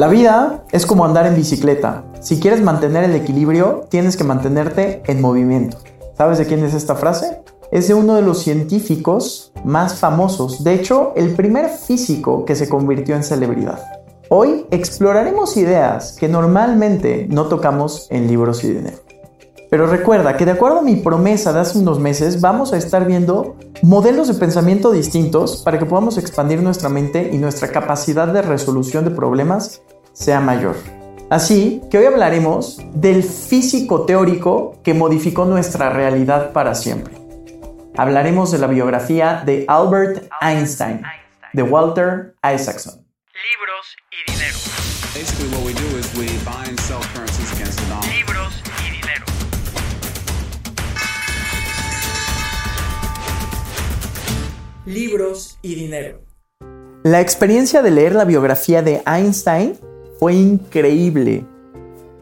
La vida es como andar en bicicleta. Si quieres mantener el equilibrio, tienes que mantenerte en movimiento. ¿Sabes de quién es esta frase? Es de uno de los científicos más famosos, de hecho, el primer físico que se convirtió en celebridad. Hoy exploraremos ideas que normalmente no tocamos en libros y dinero. Pero recuerda que de acuerdo a mi promesa de hace unos meses, vamos a estar viendo modelos de pensamiento distintos para que podamos expandir nuestra mente y nuestra capacidad de resolución de problemas sea mayor. Así que hoy hablaremos del físico teórico que modificó nuestra realidad para siempre. Hablaremos de la biografía de Albert Einstein, de Walter Isaacson. Libros y dinero. Libros y dinero. La experiencia de leer la biografía de Einstein fue increíble.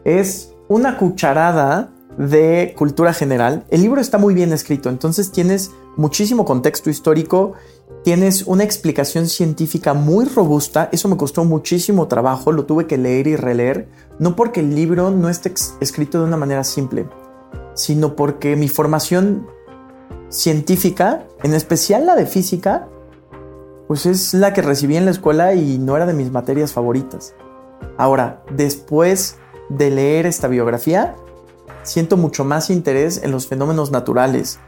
Es una cucharada de cultura general. El libro está muy bien escrito, entonces tienes muchísimo contexto histórico, tienes una explicación científica muy robusta, eso me costó muchísimo trabajo, lo tuve que leer y releer, no porque el libro no esté escrito de una manera simple, sino porque mi formación científica, en especial la de física, pues es la que recibí en la escuela y no era de mis materias favoritas. Ahora, después de leer esta biografía, siento mucho más interés en los fenómenos naturales.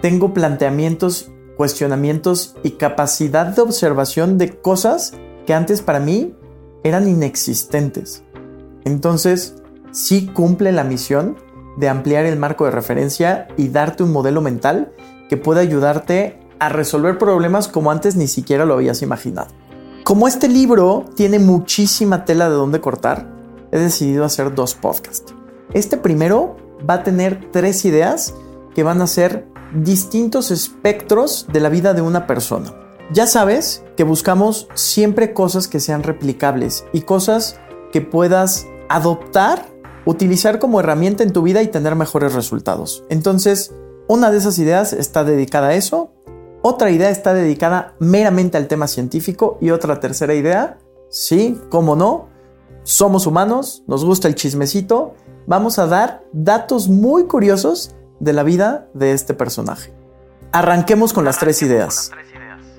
Tengo planteamientos, cuestionamientos y capacidad de observación de cosas que antes para mí eran inexistentes. Entonces, sí cumple la misión de ampliar el marco de referencia y darte un modelo mental que pueda ayudarte a resolver problemas como antes ni siquiera lo habías imaginado. Como este libro tiene muchísima tela de dónde cortar, he decidido hacer dos podcasts. Este primero va a tener tres ideas que van a ser distintos espectros de la vida de una persona. Ya sabes que buscamos siempre cosas que sean replicables y cosas que puedas adoptar, utilizar como herramienta en tu vida y tener mejores resultados. Entonces, una de esas ideas está dedicada a eso, otra idea está dedicada meramente al tema científico y otra tercera idea, sí, cómo no, somos humanos, nos gusta el chismecito vamos a dar datos muy curiosos de la vida de este personaje. Arranquemos con las tres ideas.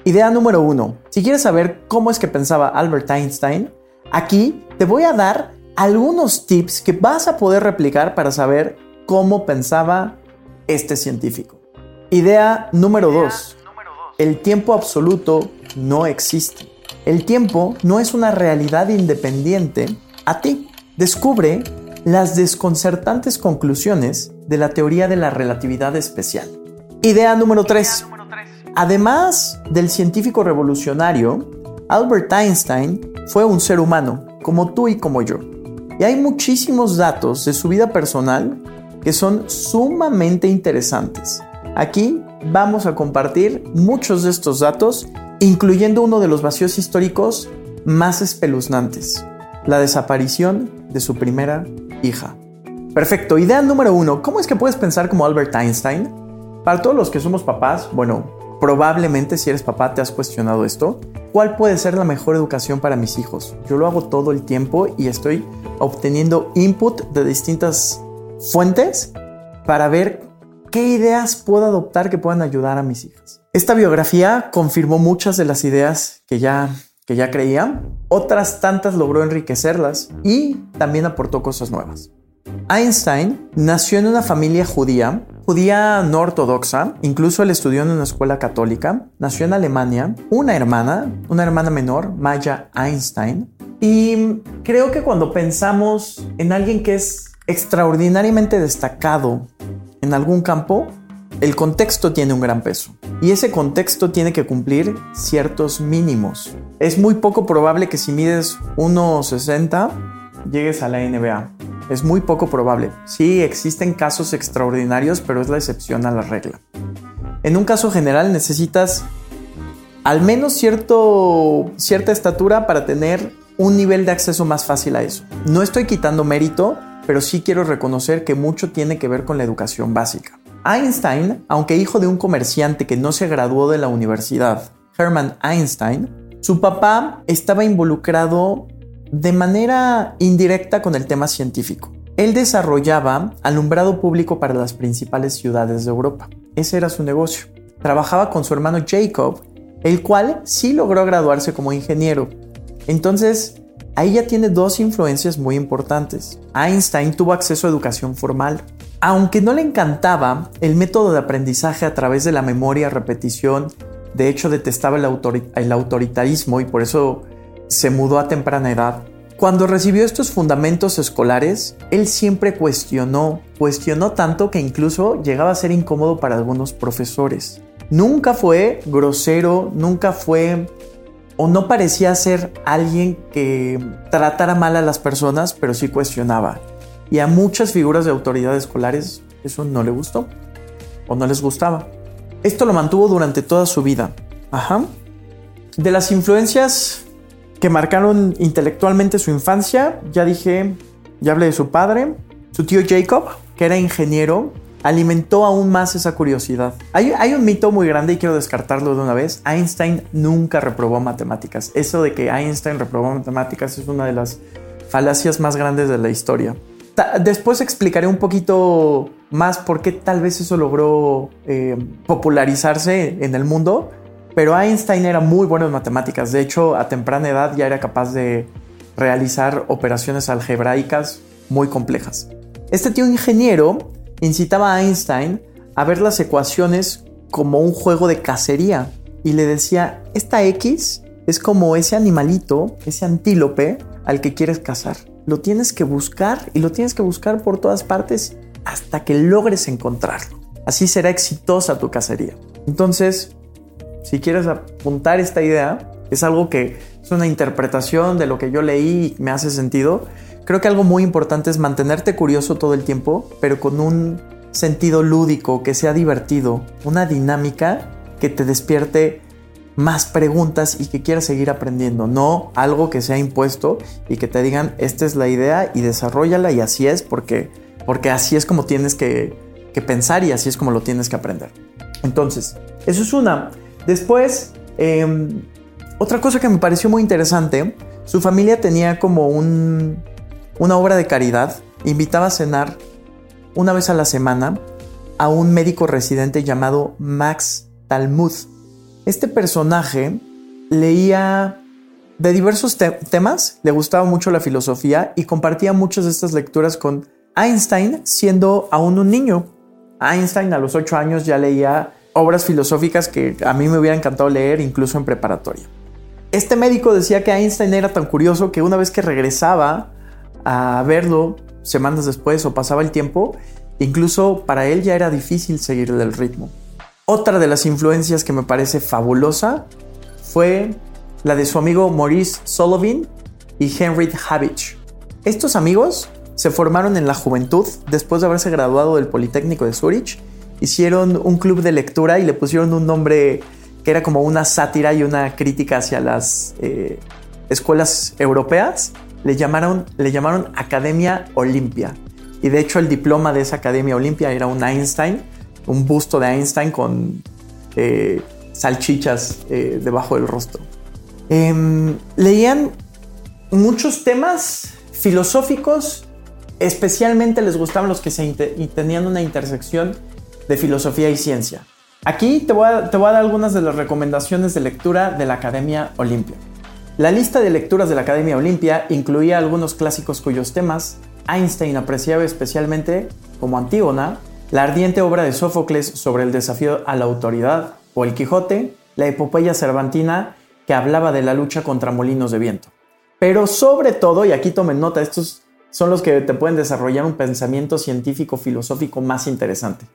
Idea número uno. Si quieres saber cómo es que pensaba Albert Einstein, aquí te voy a dar algunos tips que vas a poder replicar para saber cómo pensaba este científico. Idea número dos. El tiempo absoluto no existe. El tiempo no es una realidad independiente a ti. Descubre las desconcertantes conclusiones de la teoría de la relatividad especial. Idea número 3. Además del científico revolucionario, Albert Einstein fue un ser humano, como tú y como yo. Y hay muchísimos datos de su vida personal que son sumamente interesantes. Aquí vamos a compartir muchos de estos datos, incluyendo uno de los vacíos históricos más espeluznantes, la desaparición de su primera hija. Perfecto, idea número uno, ¿cómo es que puedes pensar como Albert Einstein? Para todos los que somos papás, bueno, probablemente si eres papá te has cuestionado esto. ¿Cuál puede ser la mejor educación para mis hijos? Yo lo hago todo el tiempo y estoy obteniendo input de distintas fuentes para ver qué ideas puedo adoptar que puedan ayudar a mis hijas. Esta biografía confirmó muchas de las ideas que ya que ya creía, otras tantas logró enriquecerlas y también aportó cosas nuevas. Einstein nació en una familia judía, judía no ortodoxa, incluso él estudió en una escuela católica, nació en Alemania, una hermana, una hermana menor, Maya Einstein, y creo que cuando pensamos en alguien que es extraordinariamente destacado en algún campo, el contexto tiene un gran peso y ese contexto tiene que cumplir ciertos mínimos. Es muy poco probable que si mides 1,60 llegues a la NBA. Es muy poco probable. Sí, existen casos extraordinarios, pero es la excepción a la regla. En un caso general necesitas al menos cierto, cierta estatura para tener un nivel de acceso más fácil a eso. No estoy quitando mérito, pero sí quiero reconocer que mucho tiene que ver con la educación básica. Einstein, aunque hijo de un comerciante que no se graduó de la universidad, Hermann Einstein, su papá estaba involucrado de manera indirecta con el tema científico. Él desarrollaba alumbrado público para las principales ciudades de Europa. Ese era su negocio. Trabajaba con su hermano Jacob, el cual sí logró graduarse como ingeniero. Entonces, ahí ya tiene dos influencias muy importantes. Einstein tuvo acceso a educación formal. Aunque no le encantaba el método de aprendizaje a través de la memoria, repetición, de hecho detestaba el, el autoritarismo y por eso se mudó a temprana edad. Cuando recibió estos fundamentos escolares, él siempre cuestionó, cuestionó tanto que incluso llegaba a ser incómodo para algunos profesores. Nunca fue grosero, nunca fue o no parecía ser alguien que tratara mal a las personas, pero sí cuestionaba. Y a muchas figuras de autoridad escolares eso no le gustó o no les gustaba. Esto lo mantuvo durante toda su vida. Ajá. De las influencias que marcaron intelectualmente su infancia. Ya dije, ya hablé de su padre. Su tío Jacob, que era ingeniero, alimentó aún más esa curiosidad. Hay, un mito muy grande y quiero descartarlo de una vez. Einstein nunca reprobó matemáticas. Eso de que Einstein reprobó matemáticas es una de las falacias más grandes de la historia. Después explicaré un poquito más por qué tal vez eso logró eh, popularizarse en el mundo pero Einstein era muy bueno en matemáticas. De hecho, a temprana edad ya era capaz de realizar operaciones algebraicas muy complejas. Este tío ingeniero incitaba a Einstein a ver las ecuaciones como un juego de cacería y le decía, esta X es como ese animalito, ese antílope al que quieres cazar. Lo tienes que buscar y lo tienes que buscar por todas partes hasta que logres encontrarlo. Así será exitosa tu cacería. Entonces, si quieres apuntar esta idea, es algo que es una interpretación de lo que yo leí y me hace sentido. Creo que algo muy importante es mantenerte curioso todo el tiempo, pero con un sentido lúdico, que sea divertido, una dinámica que te despierte más preguntas y que quieras seguir aprendiendo, no algo que sea impuesto y que te digan, esta es la idea y desarrollala y así es porque, porque así es como tienes que, que pensar y así es como lo tienes que aprender. Entonces, eso es una. Después, em, otra cosa que me pareció muy interesante, su familia tenía como un, una obra de caridad, invitaba a cenar una vez a la semana a un médico residente llamado Max Talmud. Este personaje leía de diversos temas, le gustaba mucho la filosofía y compartía muchas de estas lecturas con Einstein siendo aún un niño. Einstein a los 8 años ya leía obras filosóficas que a mí me hubiera encantado leer incluso en preparatoria. Este médico decía que Einstein era tan curioso que una vez que regresaba a verlo semanas después o pasaba el tiempo, incluso para él ya era difícil seguir el ritmo. Otra de las influencias que me parece fabulosa fue la de su amigo Maurice Solovin y Henry Habich. Estos amigos se formaron en la juventud después de haberse graduado del Politécnico de Zurich hicieron un club de lectura y le pusieron un nombre que era como una sátira y una crítica hacia las eh, escuelas europeas. Le llamaron, le llamaron Academia Olimpia. Y de hecho el diploma de esa Academia Olimpia era un Einstein, un busto de Einstein con eh, salchichas eh, debajo del rostro. Em, leían muchos temas filosóficos, especialmente les gustaban los que se tenían una intersección de filosofía y ciencia. Aquí te voy, a, te voy a dar algunas de las recomendaciones de lectura de la Academia Olimpia. La lista de lecturas de la Academia Olimpia incluía algunos clásicos cuyos temas Einstein apreciaba especialmente, como Antígona, la ardiente obra de Sófocles sobre el desafío a la autoridad, o El Quijote, la epopeya cervantina que hablaba de la lucha contra molinos de viento. Pero sobre todo, y aquí tomen nota, estos son los que te pueden desarrollar un pensamiento científico filosófico más interesante.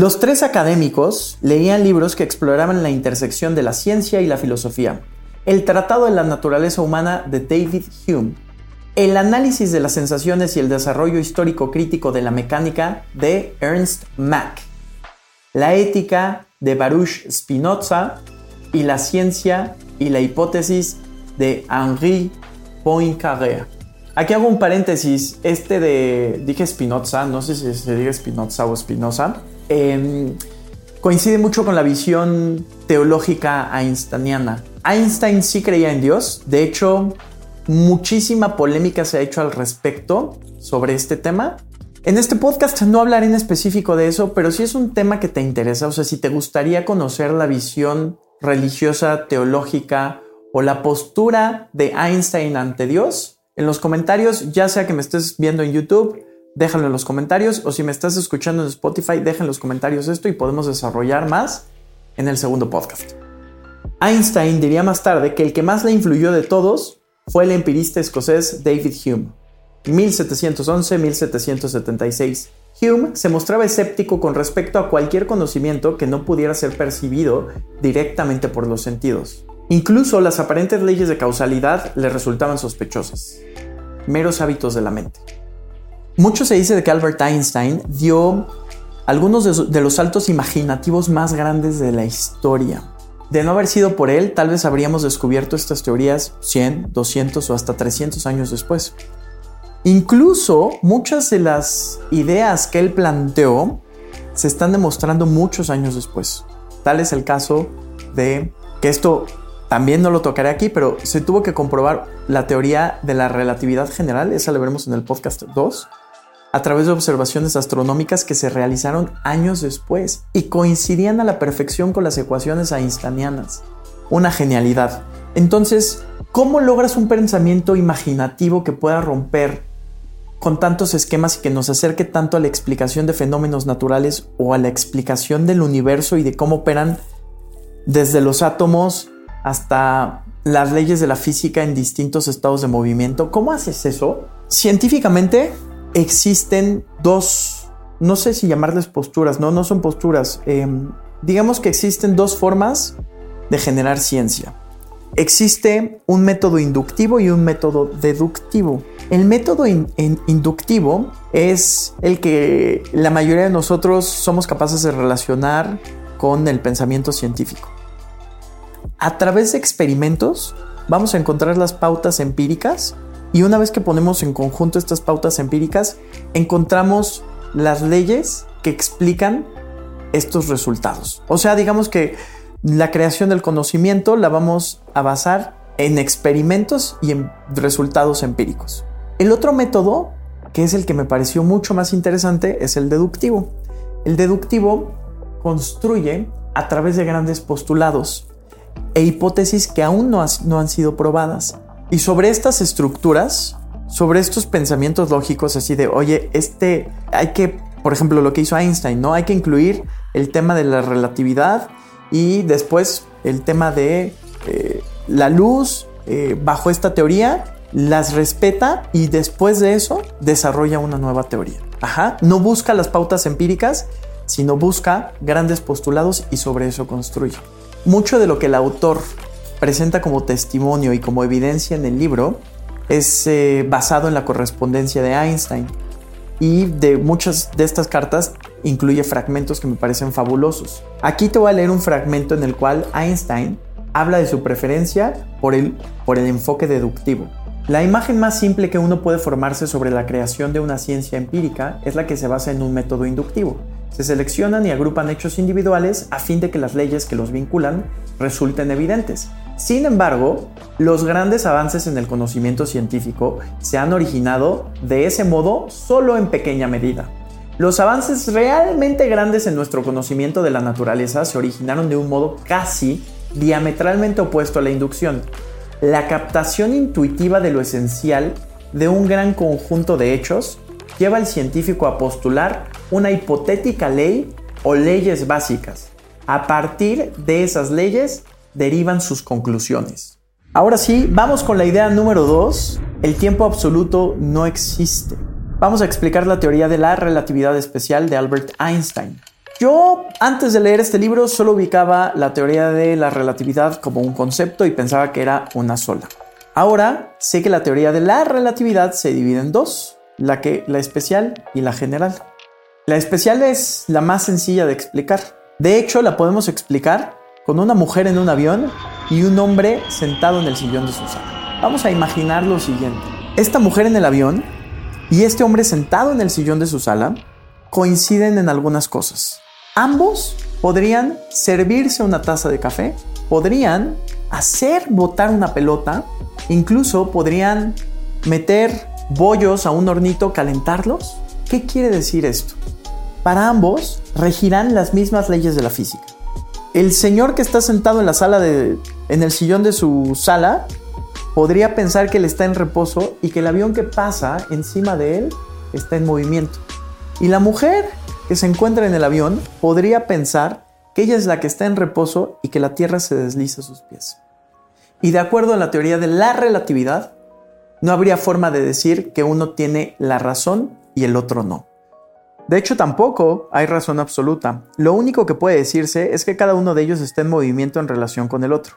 Los tres académicos leían libros que exploraban la intersección de la ciencia y la filosofía. El Tratado de la Naturaleza Humana de David Hume. El análisis de las sensaciones y el desarrollo histórico crítico de la mecánica de Ernst Mach. La ética de Baruch Spinoza y la ciencia y la hipótesis de Henri Poincaré. Aquí hago un paréntesis. Este de. Dije Spinoza, no sé si se dice Spinoza o Spinoza. Em, coincide mucho con la visión teológica einsteiniana. Einstein sí creía en Dios. De hecho, muchísima polémica se ha hecho al respecto sobre este tema. En este podcast no hablaré en específico de eso, pero si es un tema que te interesa, o sea, si te gustaría conocer la visión religiosa, teológica o la postura de Einstein ante Dios, en los comentarios, ya sea que me estés viendo en YouTube, déjalo en los comentarios, o si me estás escuchando en Spotify, deja en los comentarios esto y podemos desarrollar más en el segundo podcast. Einstein diría más tarde que el que más le influyó de todos fue el empirista escocés David Hume. 1711-1776. Hume se mostraba escéptico con respecto a cualquier conocimiento que no pudiera ser percibido directamente por los sentidos. Incluso las aparentes leyes de causalidad le resultaban sospechosas. Meros hábitos de la mente. Mucho se dice de que Albert Einstein dio algunos de, los saltos imaginativos más grandes de la historia. De no haber sido por él, tal vez habríamos descubierto estas teorías 100, 200 o hasta 300 años después. Incluso muchas de las ideas que él planteó se están demostrando muchos años después. Tal es el caso de que esto también no lo tocaré aquí, pero se tuvo que comprobar la teoría de la relatividad general, esa la veremos en el podcast 2, a través de observaciones astronómicas que se realizaron años después y coincidían a la perfección con las ecuaciones einsteinianas. Una genialidad. Entonces, ¿cómo logras un pensamiento imaginativo que pueda romper con tantos esquemas y que nos acerque tanto a la explicación de fenómenos naturales o a la explicación del universo y de cómo operan desde los átomos hasta las leyes de la física en distintos estados de movimiento. ¿Cómo haces eso? Científicamente existen dos, no sé si llamarles posturas, no, no son posturas. Em, digamos que existen dos formas de generar ciencia. Existe un método inductivo y un método deductivo. El método inductivo es el que la mayoría de nosotros somos capaces de relacionar con el pensamiento científico. A través de experimentos vamos a encontrar las pautas empíricas y una vez que ponemos en conjunto estas pautas empíricas, encontramos las leyes que explican estos resultados. O sea, digamos que la creación del conocimiento la vamos a basar en experimentos y en resultados empíricos. El otro método, que es el que me pareció mucho más interesante, es el deductivo. El deductivo construye a través de grandes postulados e hipótesis que aún no, han sido probadas. Y sobre estas estructuras, sobre estos pensamientos lógicos así de, oye, este, hay que, por ejemplo, lo que hizo Einstein, ¿no? Hay que incluir el tema de la relatividad y después el tema de eh, la luz eh, bajo esta teoría las respeta y después de eso desarrolla una nueva teoría. Ajá, no busca las pautas empíricas, sino busca grandes postulados y sobre eso construye. Mucho de lo que el autor presenta como testimonio y como evidencia en el libro es eh, basado en la correspondencia de Einstein. Y de muchas de estas cartas incluye fragmentos que me parecen fabulosos. Aquí te voy a leer un fragmento en el cual Einstein habla de su preferencia por el, por el enfoque deductivo. La imagen más simple que uno puede formarse sobre la creación de una ciencia empírica es la que se basa en un método inductivo. Se seleccionan y agrupan hechos individuales a fin de que las leyes que los vinculan resulten evidentes. Sin embargo, los grandes avances en el conocimiento científico se han originado de ese modo solo en pequeña medida. Los avances realmente grandes en nuestro conocimiento de la naturaleza se originaron de un modo casi diametralmente opuesto a la inducción la captación intuitiva de lo esencial de un gran conjunto de hechos lleva al científico a postular una hipotética ley o leyes básicas. A partir de esas leyes derivan sus conclusiones. Ahora sí, vamos con la idea número 2. El tiempo absoluto no existe. Vamos a explicar la teoría de la relatividad especial de Albert Einstein. Yo antes de leer este libro solo ubicaba la teoría de la relatividad como un concepto y pensaba que era una sola. Ahora sé que la teoría de la relatividad se divide en dos, la, que, la especial y la general. La especial es la más sencilla de explicar. De hecho, la podemos explicar con una mujer en un avión y un hombre sentado en el sillón de su sala. Vamos a imaginar lo siguiente. Esta mujer en el avión y este hombre sentado en el sillón de su sala coinciden en algunas cosas. Ambos podrían servirse una taza de café, podrían hacer botar una pelota, incluso podrían meter bollos a un hornito, calentarlos. ¿Qué quiere decir esto? Para ambos regirán las mismas leyes de la física. El señor que está sentado en la sala de en el sillón de su sala podría pensar que él está en reposo y que el avión que pasa encima de él está en movimiento. Y la mujer que se encuentra en el avión podría pensar que ella es la que está en reposo y que la Tierra se desliza a sus pies. Y de acuerdo a la teoría de la relatividad, no habría forma de decir que uno tiene la razón y el otro no. De hecho, tampoco hay razón absoluta. Lo único que puede decirse es que cada uno de ellos está en movimiento en relación con el otro.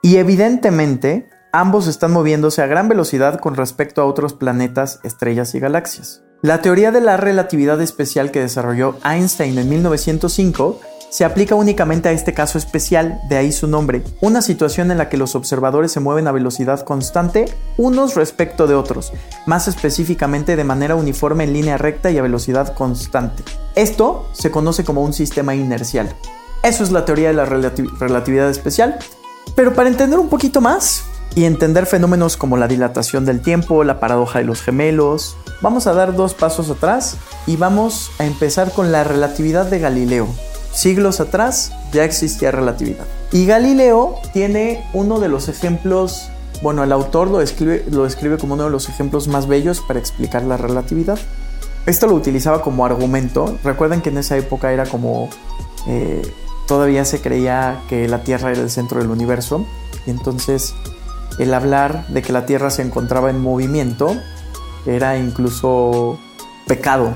Y evidentemente, ambos están moviéndose a gran velocidad con respecto a otros planetas, estrellas y galaxias. La teoría de la relatividad especial que desarrolló Einstein en 1905 se aplica únicamente a este caso especial, de ahí su nombre, una situación en la que los observadores se mueven a velocidad constante unos respecto de otros, más específicamente de manera uniforme en línea recta y a velocidad constante. Esto se conoce como un sistema inercial. Eso es la teoría de la relatividad especial, pero para entender un poquito más y entender fenómenos como la dilatación del tiempo, la paradoja de los gemelos, vamos a dar dos pasos atrás y vamos a empezar con la relatividad de Galileo. Siglos atrás ya existía relatividad. Y Galileo tiene uno de los ejemplos, bueno, el autor lo escribe, lo escribe como uno de los ejemplos más bellos para explicar la relatividad. Esto lo utilizaba como argumento. Recuerden que en esa época era como eh, todavía se creía que la Tierra era el centro del universo y entonces el hablar de que la Tierra se encontraba en movimiento era incluso pecado.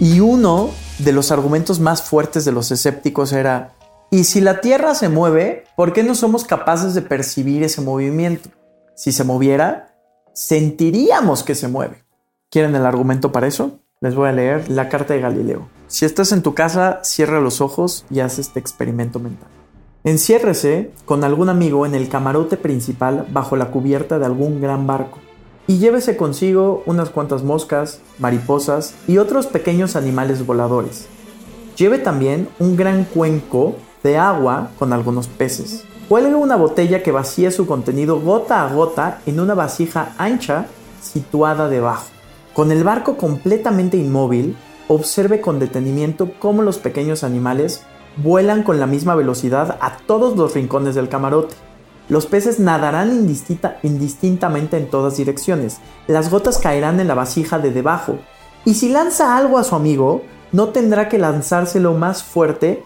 Y uno de los argumentos más fuertes de los escépticos era, ¿y si la Tierra se mueve, por qué no somos capaces de percibir ese movimiento? Si se moviera, sentiríamos que se mueve. ¿Quieren el argumento para eso? Les voy a leer la carta de Galileo. Si estás en tu casa, cierra los ojos y haz este experimento mental. Enciérrese con algún amigo en el camarote principal bajo la cubierta de algún gran barco y llévese consigo unas cuantas moscas, mariposas y otros pequeños animales voladores. Lleve también un gran cuenco de agua con algunos peces. Cuelgue una botella que vacíe su contenido gota a gota en una vasija ancha situada debajo. Con el barco completamente inmóvil, observe con detenimiento cómo los pequeños animales vuelan con la misma velocidad a todos los rincones del camarote. Los peces nadarán indistintamente en todas direcciones. Las gotas caerán en la vasija de debajo. Y si lanza algo a su amigo, no tendrá que lanzárselo más fuerte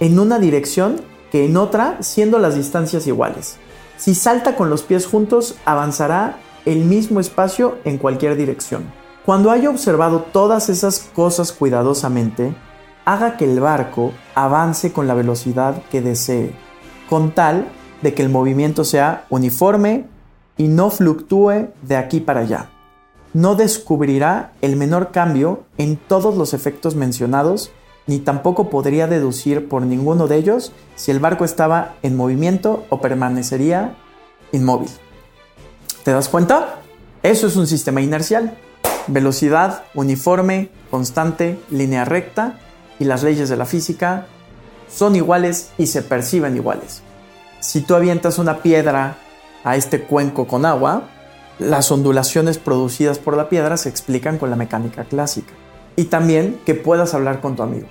en una dirección que en otra, siendo las distancias iguales. Si salta con los pies juntos, avanzará el mismo espacio en cualquier dirección. Cuando haya observado todas esas cosas cuidadosamente, haga que el barco avance con la velocidad que desee, con tal de que el movimiento sea uniforme y no fluctúe de aquí para allá. No descubrirá el menor cambio en todos los efectos mencionados, ni tampoco podría deducir por ninguno de ellos si el barco estaba en movimiento o permanecería inmóvil. ¿Te das cuenta? Eso es un sistema inercial velocidad uniforme, constante, línea recta y las leyes de la física son iguales y se perciben iguales. Si tú avientas una piedra a este cuenco con agua, las ondulaciones producidas por la piedra se explican con la mecánica clásica. Y también que puedas hablar con tu amigo.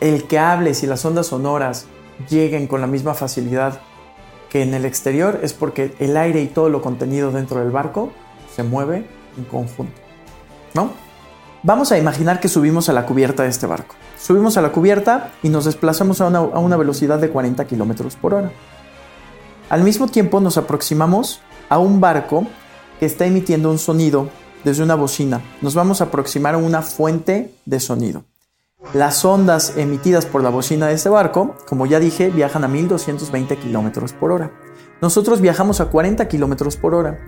El que hables y las ondas sonoras lleguen con la misma facilidad que en el exterior es porque el aire y todo lo contenido dentro del barco se mueve en conjunto. ¿No? Vamos a imaginar que subimos a la cubierta de este barco. Subimos a la cubierta y nos desplazamos a una, velocidad de 40 kilómetros por hora. Al mismo tiempo nos aproximamos a un barco que está emitiendo un sonido desde una bocina. Nos vamos a aproximar a una fuente de sonido. Las ondas emitidas por la bocina de este barco, como ya dije, viajan a 1220 kilómetros por hora. Nosotros viajamos a 40 kilómetros por hora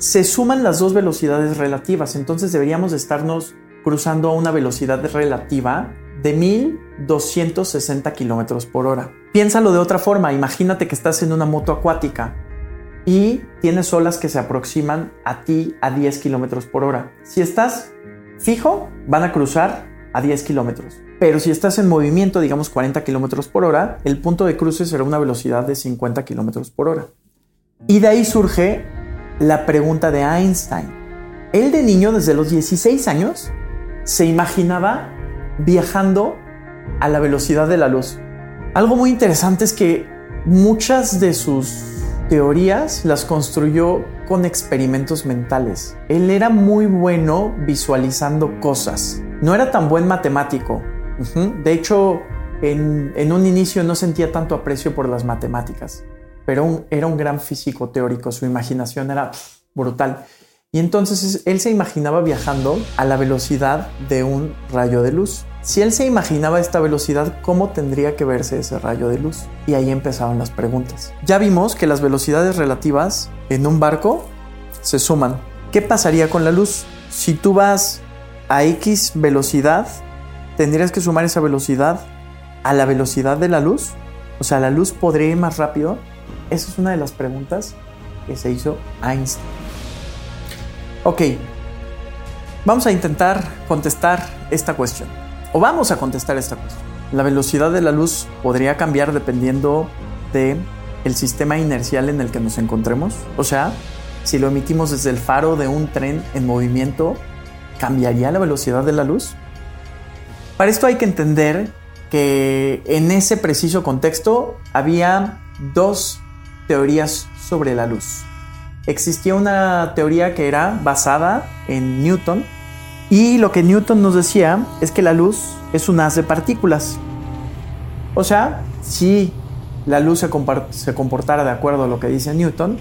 se suman las dos velocidades relativas, entonces deberíamos estarnos cruzando a una velocidad relativa de 1260 kilómetros por hora. Piénsalo de otra forma, imagínate que estás en una moto acuática y tienes olas que se aproximan a ti a 10 kilómetros por hora. Si estás fijo, van a cruzar a 10 kilómetros. Pero si estás en movimiento, digamos 40 kilómetros por hora, el punto de cruce será una velocidad de 50 kilómetros por hora. Y de ahí surge la pregunta de Einstein. Él de niño, desde los 16 años, se imaginaba viajando a la velocidad de la luz. Algo muy interesante es que muchas de sus teorías las construyó con experimentos mentales. Él era muy bueno visualizando cosas. No era tan buen matemático. De hecho, en, un inicio no sentía tanto aprecio por las matemáticas, pero era un gran físico teórico. Su imaginación era brutal. Y entonces él se imaginaba viajando a la velocidad de un rayo de luz. Si él se imaginaba esta velocidad, ¿cómo tendría que verse ese rayo de luz? Y ahí empezaron las preguntas. Ya vimos que las velocidades relativas en un barco se suman. ¿Qué pasaría con la luz? Si tú vas a X velocidad, tendrías que sumar esa velocidad a la velocidad de la luz. O sea, la luz podría ir más rápido. Esa es una de las preguntas que se hizo Einstein. Ok, vamos a intentar contestar esta cuestión. O vamos a contestar esta cuestión. La velocidad de la luz podría cambiar dependiendo de el sistema inercial en el que nos encontremos. O sea, si lo emitimos desde el faro de un tren en movimiento, ¿cambiaría la velocidad de la luz? Para esto hay que entender que en ese preciso contexto había dos teorías sobre la luz existía una teoría que era basada en Newton y lo que Newton nos decía es que la luz es un haz de partículas. O sea, si la luz se, se comportara de acuerdo a lo que dice Newton,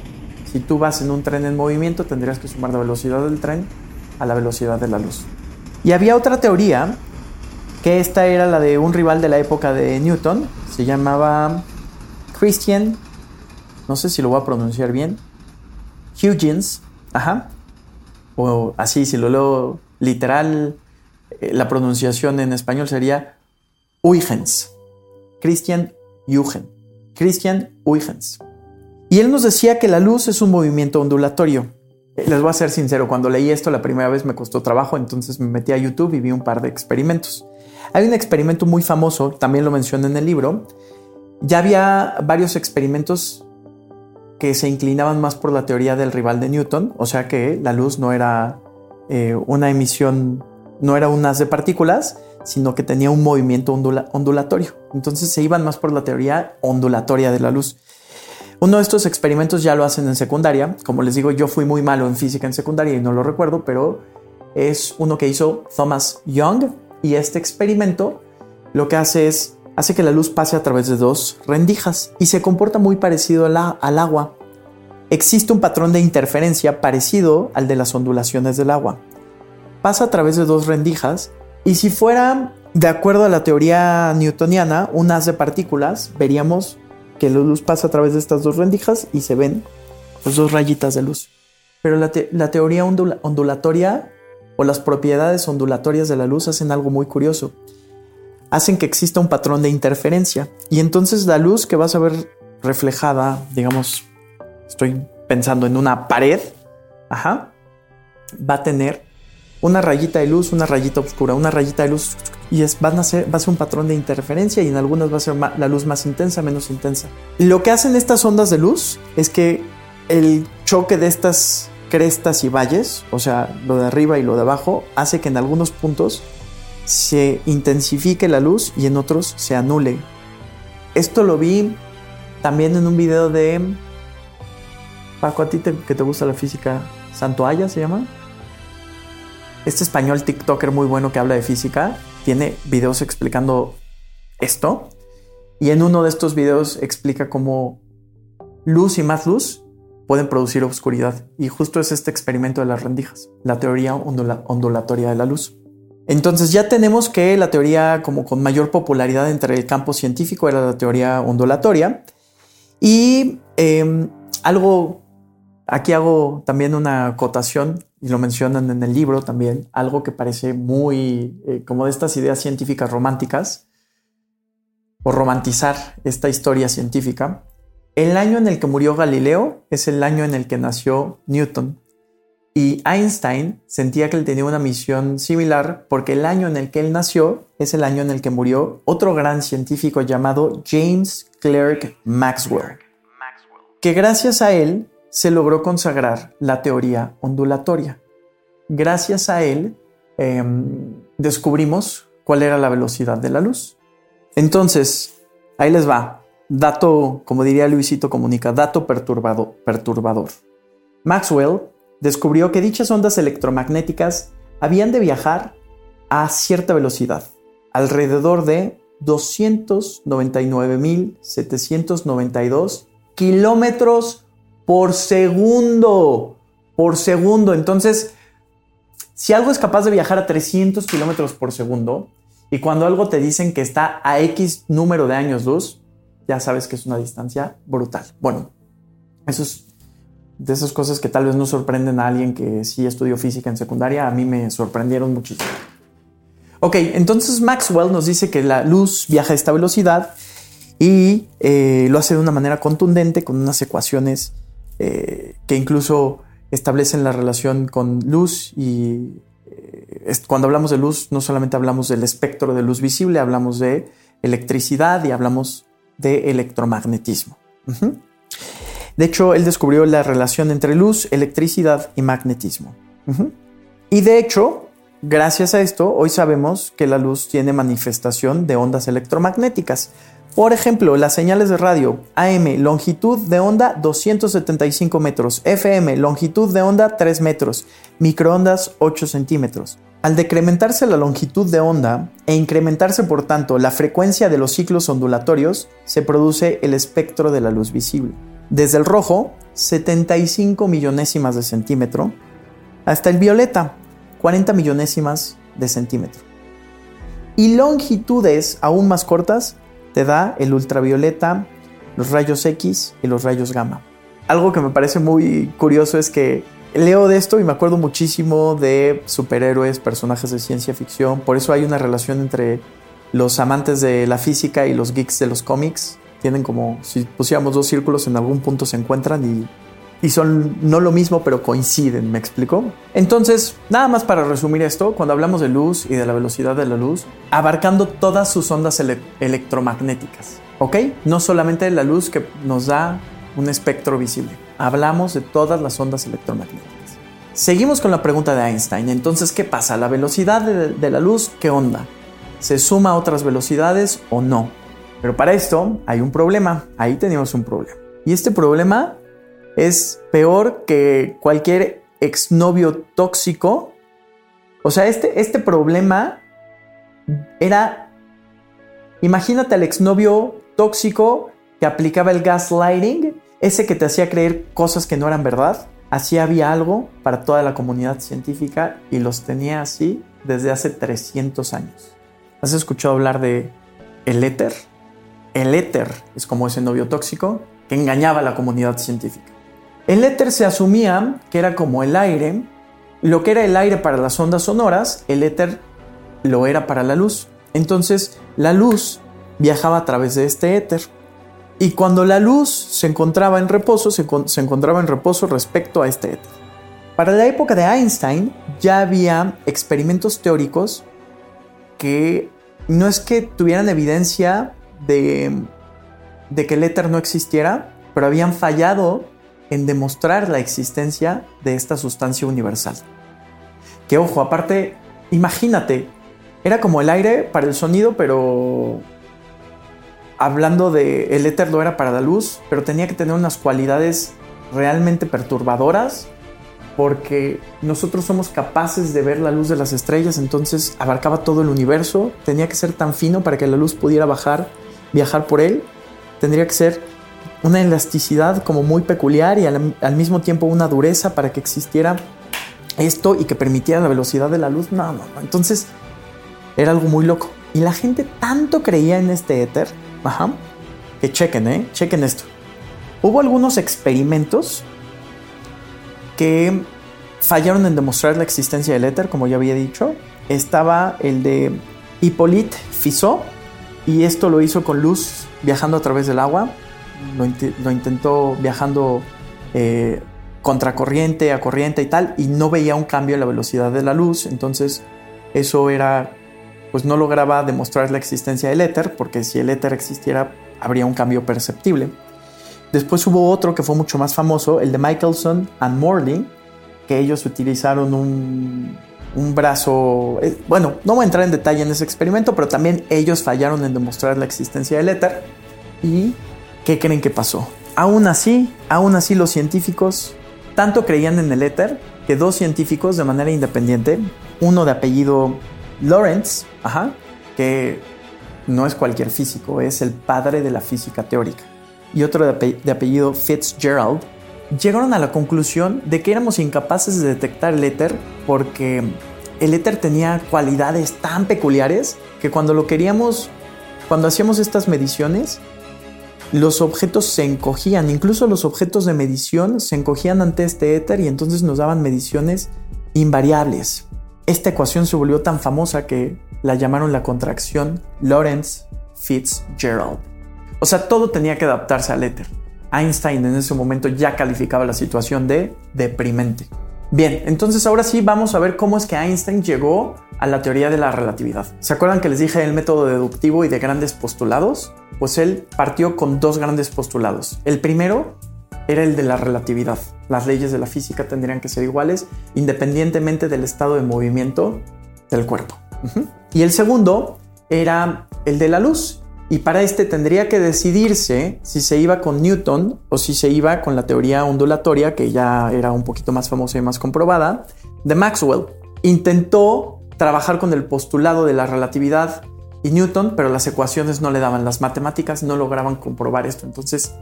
si tú vas en un tren en movimiento tendrías que sumar la velocidad del tren a la velocidad de la luz. Y había otra teoría, que esta era la de un rival de la época de Newton, se llamaba Christian, no sé si lo voy a pronunciar bien, Huygens, ajá, o así, si lo leo literal, eh, la pronunciación en español sería Huygens, Christian Huygens, Christian Huygens. Y él nos decía que la luz es un movimiento ondulatorio. Eh, les voy a ser sincero, cuando leí esto la primera vez me costó trabajo, entonces me metí a YouTube y vi un par de experimentos. Hay un experimento muy famoso, también lo mencioné en el libro. Ya había varios experimentos que se inclinaban más por la teoría del rival de Newton, o sea que la luz no era eh, una emisión, no era un haz de partículas, sino que tenía un movimiento ondulatorio. Entonces se iban más por la teoría ondulatoria de la luz. Uno de estos experimentos ya lo hacen en secundaria. Como les digo, yo fui muy malo en física en secundaria y no lo recuerdo, pero es uno que hizo Thomas Young y este experimento lo que hace es hace que la luz pase a través de dos rendijas y se comporta muy parecido al agua. Existe un patrón de interferencia parecido al de las ondulaciones del agua. Pasa a través de dos rendijas y si fuera de acuerdo a la teoría newtoniana, un haz de partículas, veríamos que la luz pasa a través de estas dos rendijas y se ven dos rayitas de luz. Pero la, teoría ondulatoria o las propiedades ondulatorias de la luz hacen algo muy curioso hacen que exista un patrón de interferencia. Y entonces la luz que vas a ver reflejada, digamos, estoy pensando en una pared, ajá, va a tener una rayita de luz, una rayita oscura, una rayita de luz y es, van a ser, va a ser un patrón de interferencia y en algunas va a ser la luz más intensa, menos intensa. lo que hacen estas ondas de luz es que el choque de estas crestas y valles, o sea, lo de arriba y lo de abajo, hace que en algunos puntos se intensifique la luz y en otros se anule. Esto lo vi también en un video de Paco, a ti que te gusta la física, Santoalla se llama. Este español TikToker muy bueno que habla de física tiene videos explicando esto. Y en uno de estos videos explica cómo luz y más luz pueden producir oscuridad. Y justo es este experimento de las rendijas, la teoría ondulatoria de la luz. Entonces ya tenemos que la teoría como con mayor popularidad entre el campo científico era la teoría ondulatoria. Y em, algo, aquí hago también una acotación, y lo mencionan en el libro también, algo que parece muy eh, como de estas ideas científicas románticas, o romantizar esta historia científica. El año en el que murió Galileo es el año en el que nació Newton. Y Einstein sentía que él tenía una misión similar porque el año en el que él nació es el año en el que murió otro gran científico llamado James Clerk Maxwell, que gracias a él se logró consagrar la teoría ondulatoria. Gracias a él em, descubrimos cuál era la velocidad de la luz. Entonces, ahí les va. Dato, como diría Luisito Comunica, dato perturbado, perturbador. Maxwell descubrió que dichas ondas electromagnéticas habían de viajar a cierta velocidad, alrededor de 299.792 kilómetros por segundo. Por segundo. Entonces, si algo es capaz de viajar a 300 kilómetros por segundo, y cuando algo te dicen que está a X número de años luz, ya sabes que es una distancia brutal. Bueno, eso es de esas cosas que tal vez no sorprenden a alguien que sí estudió física en secundaria, a mí me sorprendieron muchísimo. Ok, entonces Maxwell nos dice que la luz viaja a esta velocidad y eh, lo hace de una manera contundente con unas ecuaciones eh, que incluso establecen la relación con luz y eh, cuando hablamos de luz no solamente hablamos del espectro de luz visible, hablamos de electricidad y hablamos de electromagnetismo. De hecho, él descubrió la relación entre luz, electricidad y magnetismo. Y de hecho, gracias a esto, hoy sabemos que la luz tiene manifestación de ondas electromagnéticas. Por ejemplo, las señales de radio AM, longitud de onda 275 metros, FM, longitud de onda 3 metros, microondas 8 centímetros. Al decrementarse la longitud de onda e incrementarse por tanto la frecuencia de los ciclos ondulatorios, se produce el espectro de la luz visible desde el rojo, 75 millonésimas de centímetro, hasta el violeta, 40 millonésimas de centímetro. Y longitudes aún más cortas te da el ultravioleta, los rayos X y los rayos gamma. Algo que me parece muy curioso es que leo de esto y me acuerdo muchísimo de superhéroes, personajes de ciencia ficción, por eso hay una relación entre los amantes de la física y los geeks de los cómics tienen como, si pusiéramos dos círculos, en algún punto se encuentran y, y son no lo mismo, pero coinciden, ¿me explico? Entonces, nada más para resumir esto, cuando hablamos de luz y de la velocidad de la luz, abarcando todas sus ondas electromagnéticas, ¿ok? No solamente la luz que nos da un espectro visible, hablamos de todas las ondas electromagnéticas. Seguimos con la pregunta de Einstein. Entonces, ¿qué pasa? ¿La velocidad de, de la luz qué onda? ¿Se suma a otras velocidades o no? Pero para esto hay un problema, ahí tenemos un problema. Y este problema es peor que cualquier exnovio tóxico. O sea, este, este problema era, imagínate al exnovio tóxico que aplicaba el gaslighting, ese que te hacía creer cosas que no eran verdad. Así había algo para toda la comunidad científica y los tenía así desde hace 300 años. ¿Has escuchado hablar de el éter? El éter es como ese novio tóxico que engañaba a la comunidad científica. El éter se asumía que era como el aire, lo que era el aire para las ondas sonoras, el éter lo era para la luz. Entonces la luz viajaba a través de este éter. Y cuando la luz se encontraba en reposo, se, se encontraba en reposo respecto a este éter. Para la época de Einstein ya había experimentos teóricos que no es que tuvieran evidencia de, que el éter no existiera, pero habían fallado en demostrar la existencia de esta sustancia universal. Que ojo, aparte, imagínate, era como el aire para el sonido, pero hablando de el éter lo era para la luz, pero tenía que tener unas cualidades realmente perturbadoras porque nosotros somos capaces de ver la luz de las estrellas, entonces abarcaba todo el universo, tenía que ser tan fino para que la luz pudiera bajar viajar por él, tendría que ser una elasticidad como muy peculiar y al, mismo tiempo una dureza para que existiera esto y que permitiera la velocidad de la luz. No, no, no. Entonces era algo muy loco. Y la gente tanto creía en este éter, ajá, que chequen, ¿eh? Chequen esto. Hubo algunos experimentos que fallaron en demostrar la existencia del éter, como ya había dicho. Estaba el de Hippolyte Fizeau, y esto lo hizo con luz viajando a través del agua. Lo, intentó viajando eh, contracorriente a corriente y tal, y no veía un cambio en la velocidad de la luz, entonces eso era, pues no lograba demostrar la existencia del éter, porque si el éter existiera, habría un cambio perceptible. Después hubo otro que fue mucho más famoso, el de Michelson and Morley, que ellos utilizaron un, un brazo, eh, bueno, no voy a entrar en detalle en ese experimento, pero también ellos fallaron en demostrar la existencia del éter. ¿Y qué creen que pasó? Aún así, aún así los científicos tanto creían en el éter que dos científicos de manera independiente, uno de apellido Lawrence, que no es cualquier físico, es el padre de la física teórica, y otro de apellido Fitzgerald, llegaron a la conclusión de que éramos incapaces de detectar el éter porque el éter tenía cualidades tan peculiares que cuando lo queríamos, cuando hacíamos estas mediciones, los objetos se encogían, incluso los objetos de medición se encogían ante este éter y entonces nos daban mediciones invariables. Esta ecuación se volvió tan famosa que la llamaron la contracción Lorentz-Fitzgerald. O sea, todo tenía que adaptarse al éter. Einstein en ese momento ya calificaba la situación de deprimente. Bien, entonces ahora sí vamos a ver cómo es que Einstein llegó a la teoría de la relatividad. ¿Se acuerdan que les dije el método deductivo y de grandes postulados? Pues él partió con dos grandes postulados. El primero era el de la relatividad. Las leyes de la física tendrían que ser iguales independientemente del estado de movimiento del cuerpo. Y el segundo era el de la luz y para este tendría que decidirse si se iba con Newton o si se iba con la teoría ondulatoria, que ya era un poquito más famosa y más comprobada, de Maxwell. Intentó trabajar con el postulado de la relatividad y Newton, pero las ecuaciones no le daban, las matemáticas no lograban comprobar esto. Entonces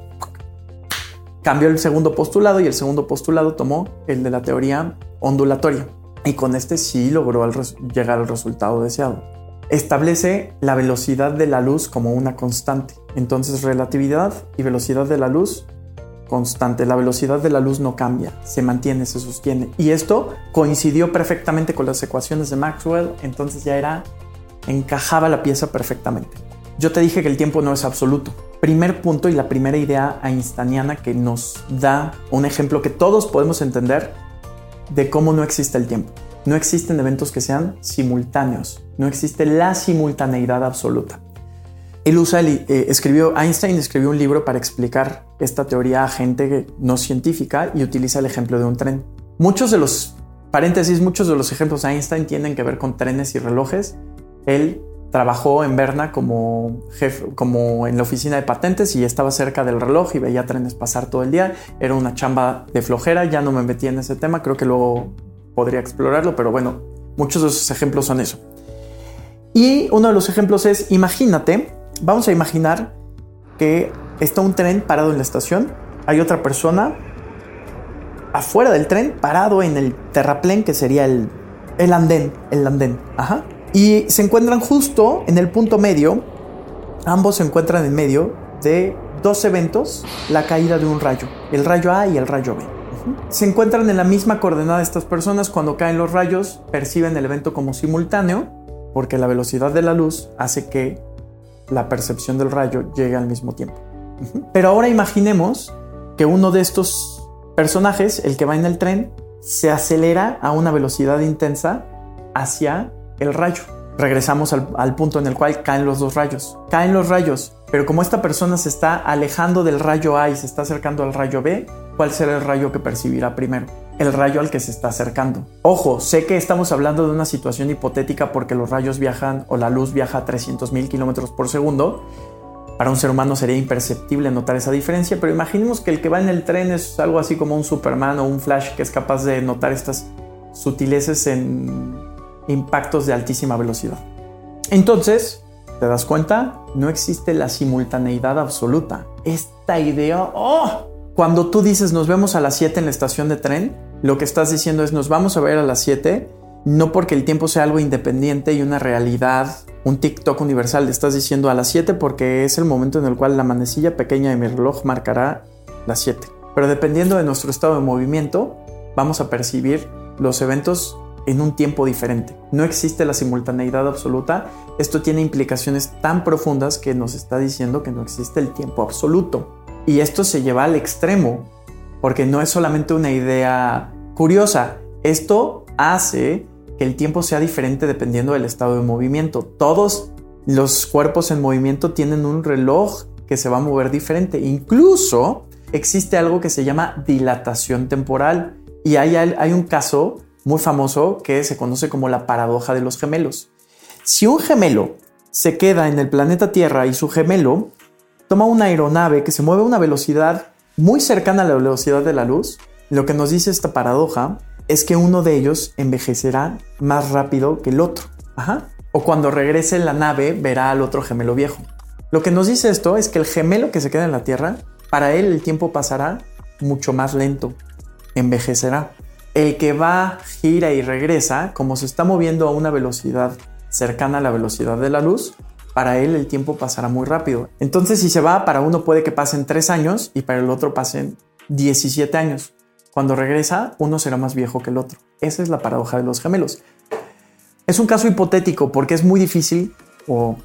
cambió el segundo postulado y el segundo postulado tomó el de la teoría ondulatoria. Y con este sí logró llegar al resultado deseado establece la velocidad de la luz como una constante. Entonces relatividad y velocidad de la luz constante. La velocidad de la luz no cambia, se mantiene, se sostiene. Y esto coincidió perfectamente con las ecuaciones de Maxwell, entonces ya era, encajaba la pieza perfectamente. Yo te dije que el tiempo no es absoluto. Primer punto y la primera idea einsteiniana que nos da un ejemplo que todos podemos entender de cómo no existe el tiempo. No existen eventos que sean simultáneos. No existe la simultaneidad absoluta. Él usa, eh, escribió, Einstein escribió un libro para explicar esta teoría a gente no científica y utiliza el ejemplo de un tren. Muchos de los, paréntesis, muchos de los ejemplos de Einstein tienen que ver con trenes y relojes. Él trabajó en Berna como jefe, como en la oficina de patentes y estaba cerca del reloj y veía trenes pasar todo el día. Era una chamba de flojera, ya no me metí en ese tema, creo que luego podría explorarlo, pero bueno, muchos de esos ejemplos son eso. Y uno de los ejemplos es, imagínate, vamos a imaginar que está un tren parado en la estación, hay otra persona afuera del tren parado en el terraplén que sería el, el andén, el andén, ajá. Y se encuentran justo en el punto medio, ambos se encuentran en medio de dos eventos, la caída de un rayo, el rayo A y el rayo B. Se encuentran en la misma coordenada estas personas cuando caen los rayos, perciben el evento como simultáneo, porque la velocidad de la luz hace que la percepción del rayo llegue al mismo tiempo. Pero ahora imaginemos que uno de estos personajes, el que va en el tren, se acelera a una velocidad intensa hacia el rayo. Regresamos al, punto en el cual caen los dos rayos. Caen los rayos, pero como esta persona se está alejando del rayo A y se está acercando al rayo B, ¿cuál será el rayo que percibirá primero? El rayo al que se está acercando. Ojo, sé que estamos hablando de una situación hipotética porque los rayos viajan o la luz viaja a 300.000 kilómetros por segundo. Para un ser humano sería imperceptible notar esa diferencia, pero imaginemos que el que va en el tren es algo así como un Superman o un Flash que es capaz de notar estas sutileces en impactos de altísima velocidad. Entonces, ¿te das cuenta? No existe la simultaneidad absoluta. Esta idea, ¡oh! Cuando tú dices nos vemos a las 7 en la estación de tren, lo que estás diciendo es nos vamos a ver a las 7, no porque el tiempo sea algo independiente y una realidad, un TikTok universal, le estás diciendo a las 7 porque es el momento en el cual la manecilla pequeña de mi reloj marcará las 7. Pero dependiendo de nuestro estado de movimiento, vamos a percibir los eventos en un tiempo diferente. No existe la simultaneidad absoluta. Esto tiene implicaciones tan profundas que nos está diciendo que no existe el tiempo absoluto. Y esto se lleva al extremo. porque no es solamente una idea curiosa. Esto hace que el tiempo sea diferente dependiendo del estado de movimiento. Todos los cuerpos en movimiento tienen un reloj que se va a mover diferente. Incluso existe algo que se llama dilatación temporal. Y hay, un caso muy famoso que se conoce como la paradoja de los gemelos. Si un gemelo se queda en el planeta Tierra y su gemelo toma una aeronave que se mueve a una velocidad muy cercana a la velocidad de la luz, lo que nos dice esta paradoja es que uno de ellos envejecerá más rápido que el otro. O cuando regrese la nave verá al otro gemelo viejo. Lo que nos dice esto es que el gemelo que se queda en la Tierra, para él el tiempo pasará mucho más lento, envejecerá. El que va, gira y regresa, como se está moviendo a una velocidad cercana a la velocidad de la luz, para él el tiempo pasará muy rápido. Entonces si se va, para uno puede que pasen 3 años y para el otro pasen 17 años. Cuando regresa, uno será más viejo que el otro. Esa es la paradoja de los gemelos. Es un caso hipotético porque es muy difícil o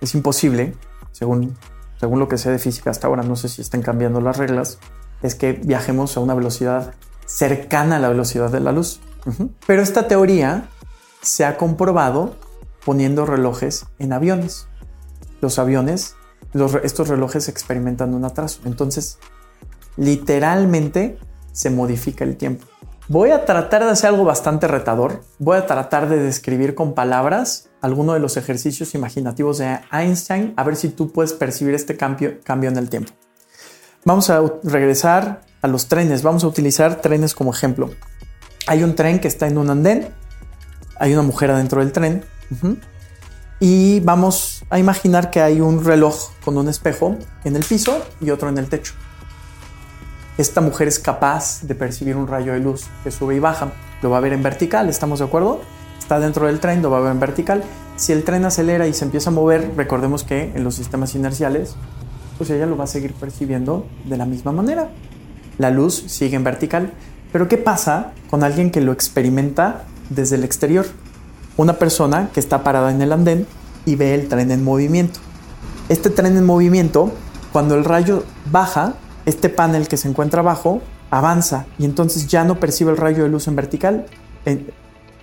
es imposible, según, según lo que sé de física hasta ahora, no sé si están cambiando las reglas, es que viajemos a una velocidad cercana a la velocidad de la luz. Pero esta teoría se ha comprobado poniendo relojes en aviones. Los aviones, estos relojes experimentan un atraso. Entonces, literalmente se modifica el tiempo. Voy a tratar de hacer algo bastante retador. Voy a tratar de describir con palabras alguno de los ejercicios imaginativos de Einstein, a ver si tú puedes percibir este cambio, cambio en el tiempo. Vamos a regresar a los trenes. Vamos a utilizar trenes como ejemplo. Hay un tren que está en un andén. Hay una mujer adentro del tren. Y vamos a imaginar que hay un reloj con un espejo en el piso y otro en el techo esta mujer es capaz de percibir un rayo de luz que sube y baja. Lo va a ver en vertical, ¿estamos de acuerdo? Está dentro del tren, lo va a ver en vertical. Si el tren acelera y se empieza a mover, recordemos que en los sistemas inerciales, pues ella lo va a seguir percibiendo de la misma manera. La luz sigue en vertical. Pero ¿qué pasa con alguien que lo experimenta desde el exterior? Una persona que está parada en el andén y ve el tren en movimiento. Este tren en movimiento, cuando el rayo baja, este panel que se encuentra abajo avanza y entonces ya no percibe el rayo de luz en vertical,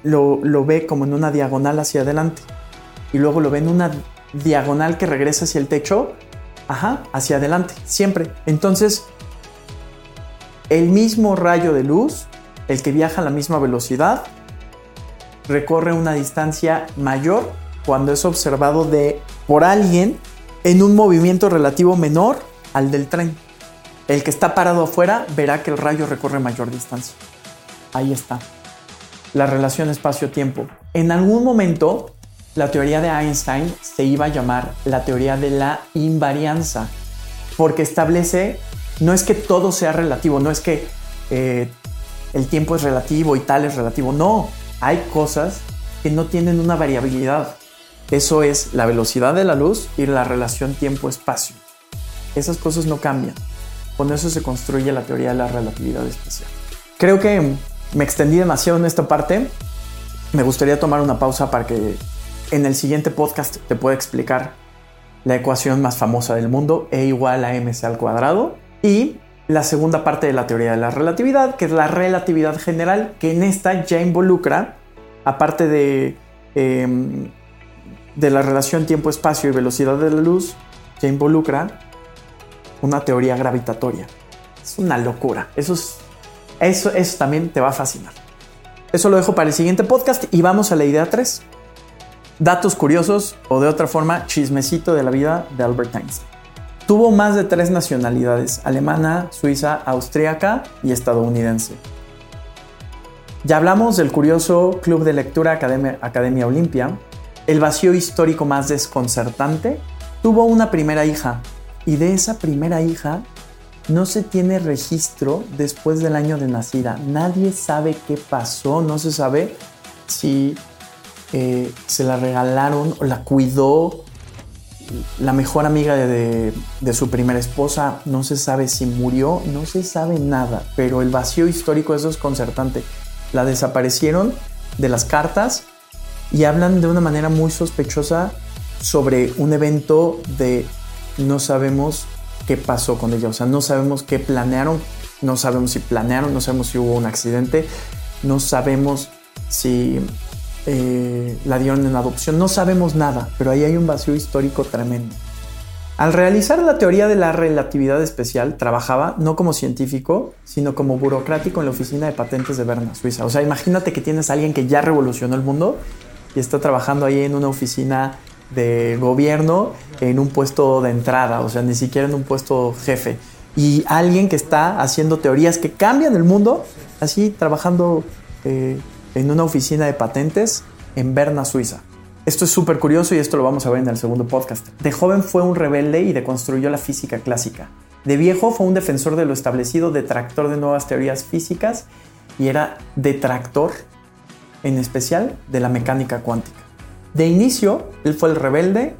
lo, lo, ve como en una diagonal hacia adelante y luego lo ve en una diagonal que regresa hacia el techo, ajá, hacia adelante, siempre. Entonces, el mismo rayo de luz, el que viaja a la misma velocidad, recorre una distancia mayor cuando es observado de por alguien en un movimiento relativo menor al del tren. El que está parado afuera verá que el rayo recorre mayor distancia. Ahí está. La relación espacio-tiempo. En algún momento, la teoría de Einstein se iba a llamar la teoría de la invarianza, porque establece, no es que todo sea relativo, no es que eh, el tiempo es relativo y tal es relativo, no, hay cosas que no tienen una variabilidad. Eso es la velocidad de la luz y la relación tiempo-espacio. Esas cosas no cambian. Con eso se construye la teoría de la relatividad especial. Creo que me extendí demasiado en esta parte. Me gustaría tomar una pausa para que en el siguiente podcast te pueda explicar la ecuación más famosa del mundo, E igual a mc al cuadrado, y la segunda parte de la teoría de la relatividad, que es la relatividad general, que en esta ya involucra, aparte de, em, de la relación tiempo-espacio y velocidad de la luz, ya involucra una teoría gravitatoria. Es una locura. Eso, es, eso, eso también te va a fascinar. Eso lo dejo para el siguiente podcast y vamos a la idea 3. Datos curiosos o de otra forma, chismecito de la vida de Albert Einstein. Tuvo más de tres nacionalidades, alemana, suiza, austríaca y estadounidense. Ya hablamos del curioso Club de Lectura Academia, Olimpia, el vacío histórico más desconcertante. Tuvo una primera hija, y de esa primera hija no se tiene registro después del año de nacida. Nadie sabe qué pasó, no se sabe si eh, se la regalaron o la cuidó la mejor amiga de, su primera esposa. No se sabe si murió, no se sabe nada, pero el vacío histórico es desconcertante. La desaparecieron de las cartas y hablan de una manera muy sospechosa sobre un evento de no sabemos qué pasó con ella, o sea, no sabemos qué planearon, no sabemos si planearon, no sabemos si hubo un accidente, no sabemos si eh, la dieron en adopción, no sabemos nada, pero ahí hay un vacío histórico tremendo. Al realizar la teoría de la relatividad especial, trabajaba no como científico, sino como burocrático en la oficina de patentes de Berna, Suiza. O sea, imagínate que tienes a alguien que ya revolucionó el mundo y está trabajando ahí en una oficina de gobierno en un puesto de entrada, o sea, ni siquiera en un puesto jefe. Y alguien que está haciendo teorías que cambian el mundo, así trabajando eh, en una oficina de patentes en Berna, Suiza. Esto es súper curioso y esto lo vamos a ver en el segundo podcast. De joven fue un rebelde y deconstruyó la física clásica. De viejo fue un defensor de lo establecido, detractor de nuevas teorías físicas y era detractor, en especial, de la mecánica cuántica. De inicio, él fue el rebelde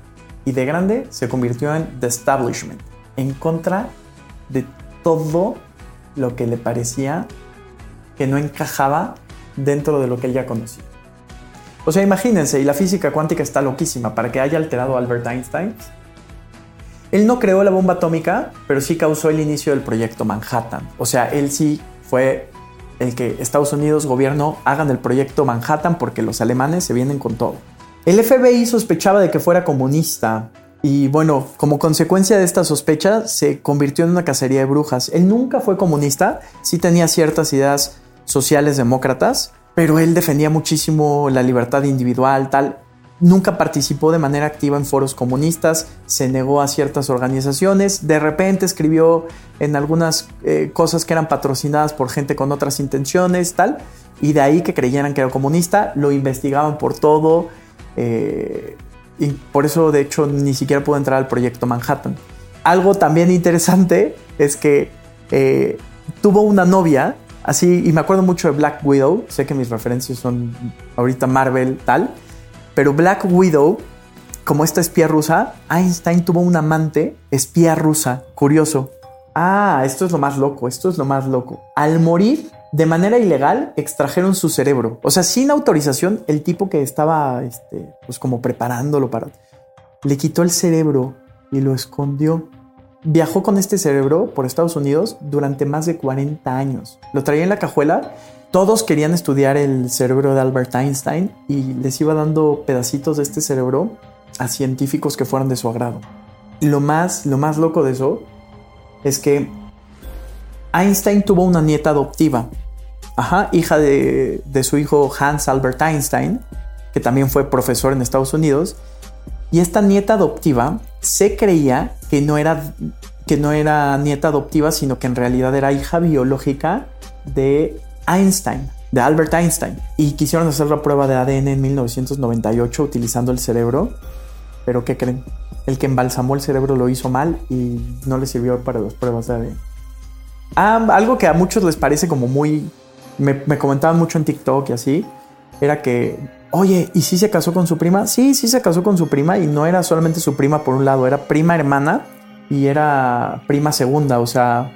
y de grande se convirtió en The Establishment, en contra de todo lo que le parecía que no encajaba dentro de lo que él ya conocía. O sea, imagínense, y la física cuántica está loquísima para que haya alterado a Albert Einstein. Él no creó la bomba atómica, pero sí causó el inicio del proyecto Manhattan. O sea, él sí fue el que Estados Unidos, gobierno, hagan el proyecto Manhattan porque los alemanes se vienen con todo. El FBI sospechaba de que fuera comunista y bueno, como consecuencia de esta sospecha se convirtió en una cacería de brujas. Él nunca fue comunista, sí tenía ciertas ideas sociales demócratas, pero él defendía muchísimo la libertad individual, tal. Nunca participó de manera activa en foros comunistas, se negó a ciertas organizaciones, de repente escribió en algunas eh, cosas que eran patrocinadas por gente con otras intenciones, tal, y de ahí que creyeran que era comunista, lo investigaban por todo, eh, y por eso, de hecho, ni siquiera pudo entrar al proyecto Manhattan. Algo también interesante es que eh, tuvo una novia, así, y me acuerdo mucho de Black Widow, sé que mis referencias son ahorita Marvel, tal, pero Black Widow, como esta espía rusa, Einstein tuvo un amante espía rusa, curioso. Ah, esto es lo más loco, esto es lo más loco. Al morir, de manera ilegal extrajeron su cerebro. O sea, sin autorización, el tipo que estaba, este, pues como preparándolo para... Le quitó el cerebro y lo escondió. Viajó con este cerebro por Estados Unidos durante más de 40 años. Lo traía en la cajuela. Todos querían estudiar el cerebro de Albert Einstein y les iba dando pedacitos de este cerebro a científicos que fueran de su agrado. Lo más, lo más loco de eso es que Einstein tuvo una nieta adoptiva, hija de, su hijo Hans Albert Einstein, que también fue profesor en Estados Unidos. Y esta nieta adoptiva se creía que no era, que no era nieta adoptiva, sino que en realidad era hija biológica de Einstein, de Albert Einstein. Y quisieron hacer la prueba de ADN en 1998 utilizando el cerebro. Pero ¿qué creen? El que embalsamó el cerebro lo hizo mal y no le sirvió para las pruebas de ADN. Ah, algo que a muchos les parece como muy... Me, comentaban mucho en TikTok y así, era que, oye, ¿y si se casó con su prima? Sí, sí se casó con su prima y no era solamente su prima por un lado, era prima hermana y era prima segunda, o sea,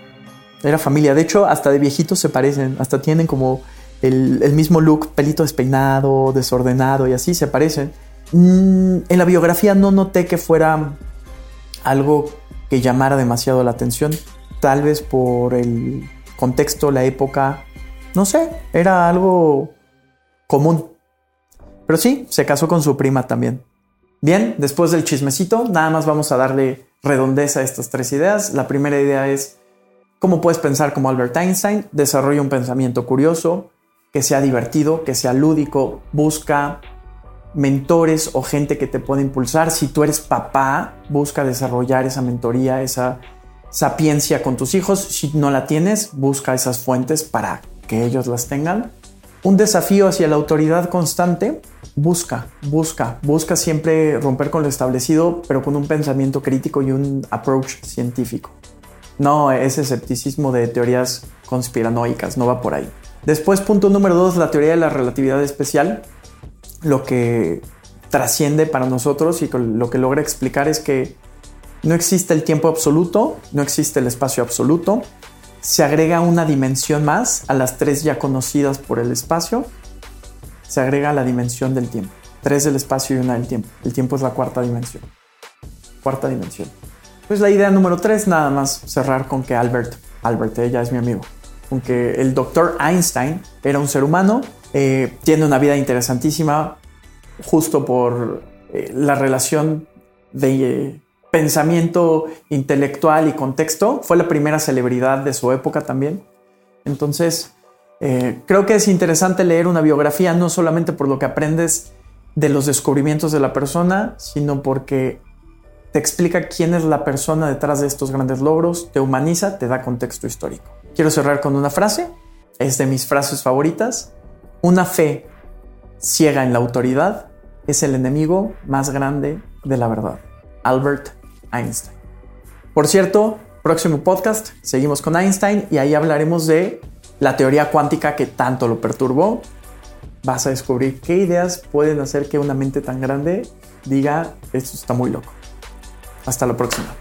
era familia. De hecho, hasta de viejitos se parecen, hasta tienen como el, mismo look, pelito despeinado, desordenado y así se parecen. Mm, en la biografía no noté que fuera algo que llamara demasiado la atención tal vez por el contexto, la época, no sé, era algo común. Pero sí, se casó con su prima también. Bien, después del chismecito, nada más vamos a darle redondeza a estas tres ideas. La primera idea es cómo puedes pensar como Albert Einstein, desarrolla un pensamiento curioso, que sea divertido, que sea lúdico, busca mentores o gente que te pueda impulsar. Si tú eres papá, busca desarrollar esa mentoría, esa sapiencia con tus hijos. Si no la tienes, busca esas fuentes para que ellos las tengan. Un desafío hacia la autoridad constante. Busca, busca, busca siempre romper con lo establecido, pero con un pensamiento crítico y un approach científico. No ese escepticismo de teorías conspiranoicas, no va por ahí. Después, punto número dos, la teoría de la relatividad especial. Lo que trasciende para nosotros y lo que logra explicar es que no existe el tiempo absoluto, no existe el espacio absoluto. Se agrega una dimensión más a las tres ya conocidas por el espacio. Se agrega la dimensión del tiempo. Tres del espacio y una del tiempo. El tiempo es la cuarta dimensión. Cuarta dimensión. Pues la idea número tres, nada más cerrar con que Albert Albert, ella es mi amigo. Aunque el doctor Einstein era un ser humano, eh, tiene una vida interesantísima justo por eh, la relación de eh, pensamiento intelectual y contexto. Fue la primera celebridad de su época también. Entonces, creo que es interesante leer una biografía no solamente por lo que aprendes de los descubrimientos de la persona, sino porque te explica quién es la persona detrás de estos grandes logros, te humaniza, te da contexto histórico. Quiero cerrar con una frase, es de mis frases favoritas. Una fe ciega en la autoridad es el enemigo más grande de la verdad. Albert Einstein. Por cierto, próximo podcast seguimos con Einstein y ahí hablaremos de la teoría cuántica que tanto lo perturbó. Vas a descubrir qué ideas pueden hacer que una mente tan grande diga, esto está muy loco. Hasta la próxima.